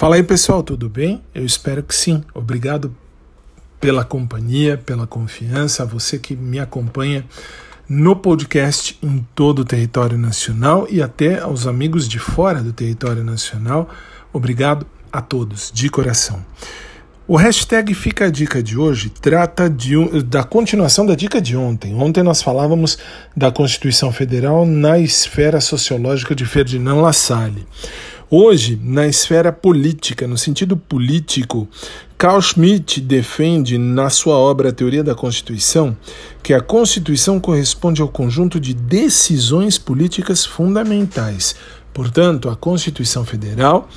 Fala aí pessoal, tudo bem? Eu espero que sim. Obrigado pela companhia, pela confiança, a você que me acompanha no podcast em todo o território nacional e até aos amigos de fora do território nacional. Obrigado a todos, de coração. O hashtag Fica a Dica de hoje trata de, da continuação da dica de ontem. Ontem nós falávamos da Constituição Federal na esfera sociológica de Ferdinand Lassalle. Hoje, na esfera política, no sentido político, Carl Schmitt defende na sua obra Teoria da Constituição que a Constituição corresponde ao conjunto de decisões políticas fundamentais. Portanto, a Constituição Federal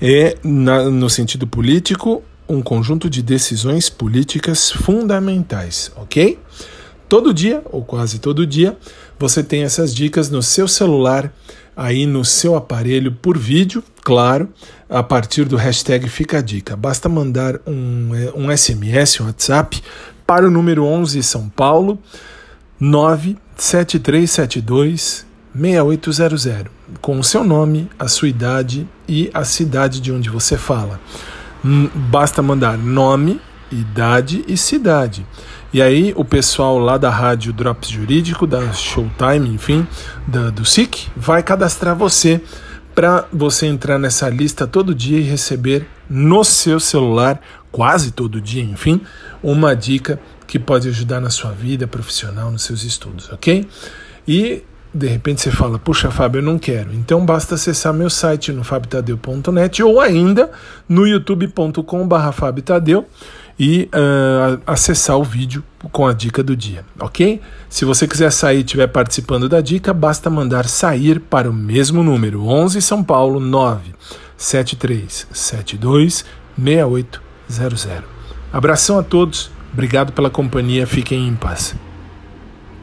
é, na, no sentido político, um conjunto de decisões políticas fundamentais, ok? Todo dia, ou quase todo dia, você tem essas dicas no seu celular aí no seu aparelho por vídeo, claro, a partir do hashtag Fica a Dica. Basta mandar um, um SMS, um WhatsApp, para o número 11 São Paulo, 97372 6800, com o seu nome, a sua idade e a cidade de onde você fala. Hum, basta mandar nome, idade e cidade. E aí o pessoal lá da rádio Drops Jurídico, da Showtime, enfim, da, do SIC, vai cadastrar você para você entrar nessa lista todo dia e receber no seu celular, quase todo dia, enfim, uma dica que pode ajudar na sua vida profissional, nos seus estudos, ok? E de repente você fala, puxa, Fábio, eu não quero. Então basta acessar meu site no fabtadeu.net ou ainda no youtube.com/fabtadeu e uh, acessar o vídeo com a dica do dia, ok? Se você quiser sair e estiver participando da dica, basta mandar sair para o mesmo número, 11 São Paulo 9 7372 6800. Abração a todos, obrigado pela companhia, fiquem em paz.